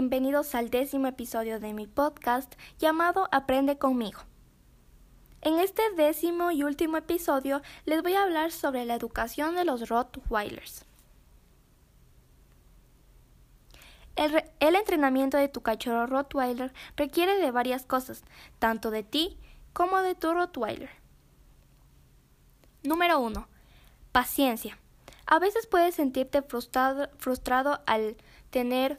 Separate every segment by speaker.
Speaker 1: Bienvenidos al décimo episodio de mi podcast llamado Aprende conmigo. En este décimo y último episodio les voy a hablar sobre la educación de los Rottweilers. El, el, entrenamiento de tu cachorro Rottweiler requiere de varias cosas, tanto de ti como de tu Rottweiler. Número 1. Paciencia. A veces puedes sentirte frustrado, frustrado al tener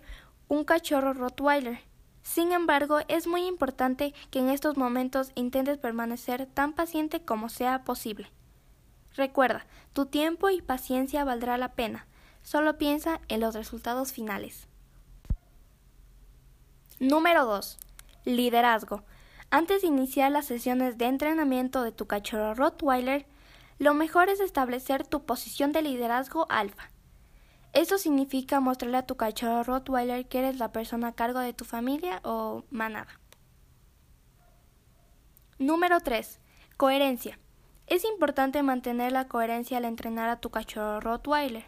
Speaker 1: un cachorro Rottweiler. Sin embargo, es muy importante que en estos momentos intentes permanecer tan paciente como sea posible. Recuerda, tu tiempo y paciencia valdrá la pena. Solo piensa en los resultados finales. Número 2. Liderazgo. Antes de iniciar las sesiones de entrenamiento de tu cachorro Rottweiler, lo mejor es establecer tu posición de liderazgo alfa. Esto significa mostrarle a tu cachorro Rottweiler que eres la persona a cargo de tu familia o manada. Número 3. Coherencia. Es importante mantener la coherencia al entrenar a tu cachorro Rottweiler.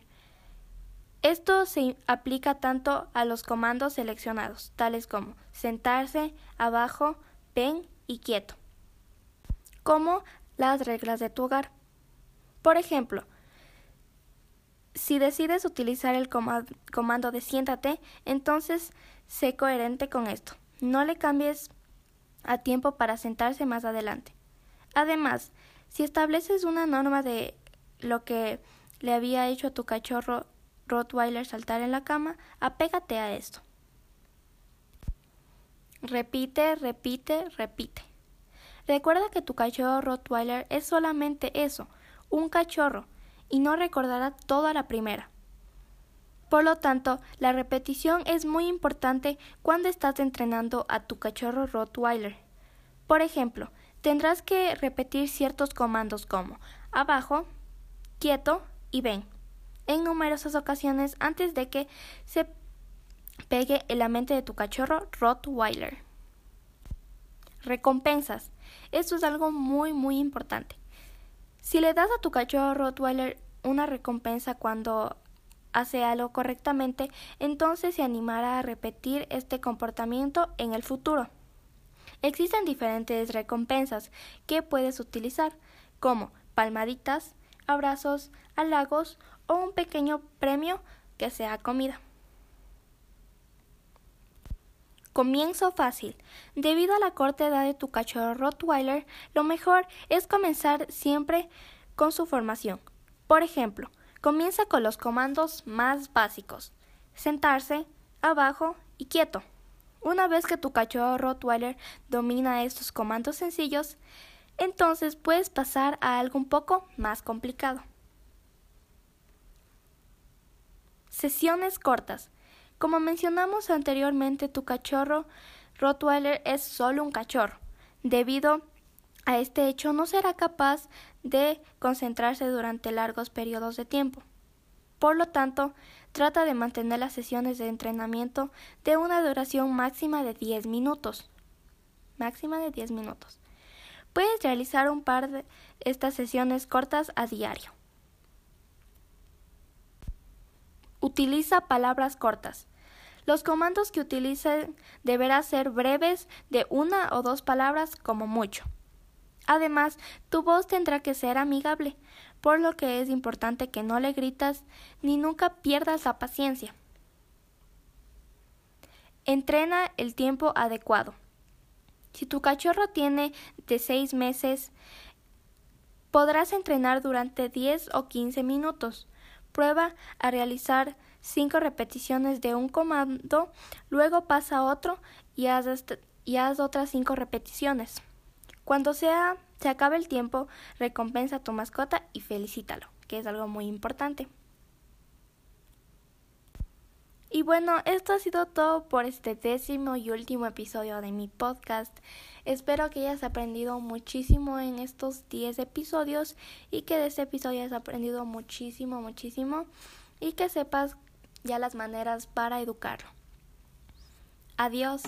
Speaker 1: Esto se aplica tanto a los comandos seleccionados, tales como sentarse, abajo, ven y quieto, como las reglas de tu hogar. Por ejemplo, si decides utilizar el comando de siéntate, entonces sé coherente con esto. No le cambies a tiempo para sentarse más adelante. Además, si estableces una norma de lo que le había hecho a tu cachorro Rottweiler saltar en la cama, apégate a esto. Repite, repite, repite. Recuerda que tu cachorro Rottweiler es solamente eso, un cachorro y no recordará toda la primera. Por lo tanto, la repetición es muy importante cuando estás entrenando a tu cachorro Rottweiler. Por ejemplo, tendrás que repetir ciertos comandos como abajo, quieto y ven en numerosas ocasiones antes de que se pegue en la mente de tu cachorro Rottweiler. Recompensas. Esto es algo muy muy importante. Si le das a tu cachorro Rottweiler una recompensa cuando hace algo correctamente, entonces se animará a repetir este comportamiento en el futuro. Existen diferentes recompensas que puedes utilizar, como palmaditas, abrazos, halagos o un pequeño premio que sea comida. Comienzo fácil. Debido a la corta edad de tu cachorro Rottweiler, lo mejor es comenzar siempre con su formación. Por ejemplo, comienza con los comandos más básicos. Sentarse, abajo y quieto. Una vez que tu cachorro Rottweiler domina estos comandos sencillos, entonces puedes pasar a algo un poco más complicado. Sesiones cortas. Como mencionamos anteriormente, tu cachorro Rottweiler es solo un cachorro. Debido a este hecho, no será capaz de concentrarse durante largos periodos de tiempo. Por lo tanto, trata de mantener las sesiones de entrenamiento de una duración máxima de 10 minutos. Máxima de 10 minutos. Puedes realizar un par de estas sesiones cortas a diario. Utiliza palabras cortas. Los comandos que utilicen deberán ser breves de una o dos palabras como mucho. Además, tu voz tendrá que ser amigable, por lo que es importante que no le gritas ni nunca pierdas la paciencia. Entrena el tiempo adecuado. Si tu cachorro tiene de seis meses, podrás entrenar durante 10 o 15 minutos. Prueba a realizar cinco repeticiones de un comando, luego pasa a otro y haz, y haz otras cinco repeticiones. Cuando sea, se acabe el tiempo, recompensa a tu mascota y felicítalo, que es algo muy importante. Y bueno, esto ha sido todo por este décimo y último episodio de mi podcast. Espero que hayas aprendido muchísimo en estos 10 episodios y que de este episodio hayas aprendido muchísimo, muchísimo y que sepas ya las maneras para educarlo. Adiós.